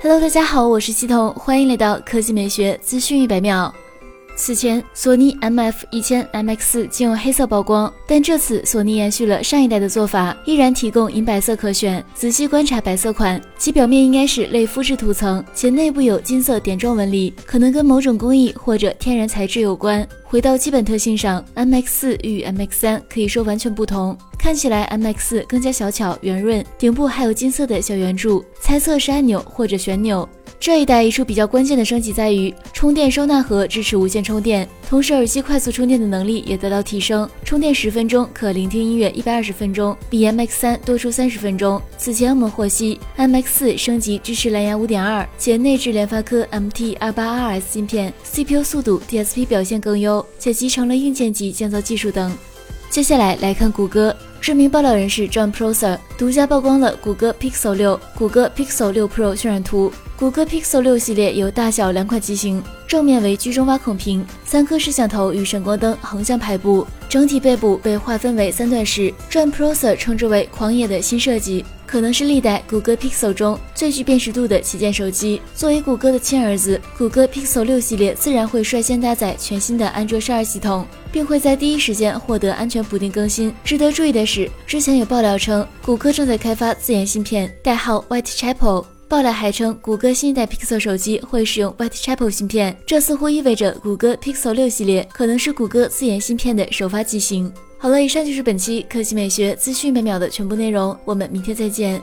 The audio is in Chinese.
Hello，大家好，我是系统，欢迎来到科技美学资讯一百秒。此前，索尼 MF 一千 MX 仅有黑色曝光，但这次索尼延续了上一代的做法，依然提供银白色可选。仔细观察白色款，其表面应该是类肤质涂层，且内部有金色点状纹理，可能跟某种工艺或者天然材质有关。回到基本特性上，MX 四与 MX 三可以说完全不同。看起来 MX 四更加小巧圆润，顶部还有金色的小圆柱，猜测是按钮或者旋钮。这一代一处比较关键的升级在于充电收纳盒支持无线充电，同时耳机快速充电的能力也得到提升，充电十分钟可聆听音乐一百二十分钟，比 MX 三多出三十分钟。此前我们获悉，MX 四升级支持蓝牙五点二，且内置联发科 MT 二八 RS 芯片，CPU 速度、DSP 表现更优，且集成了硬件级降噪技术等。接下来来看谷歌。知名爆料人士 John Prosser 独家曝光了谷歌 Pixel 六、谷歌 Pixel 六 Pro 渲染图。谷歌 Pixel 六系列有大小两款机型，正面为居中挖孔屏，三颗摄像头与闪光灯横向排布，整体背部被划分为三段式。John Prosser 称之为狂野的新设计。可能是历代谷歌 Pixel 中最具辨识度的旗舰手机。作为谷歌的亲儿子，谷歌 Pixel 六系列自然会率先搭载全新的安卓十二系统，并会在第一时间获得安全补丁更新。值得注意的是，之前有爆料称谷歌正在开发自研芯片，代号 Whitechapel。爆料还称，谷歌新一代 Pixel 手机会使用 Whitechapel 芯片，这似乎意味着谷歌 Pixel 六系列可能是谷歌自研芯片的首发机型。好了，以上就是本期科技美学资讯每秒的全部内容，我们明天再见。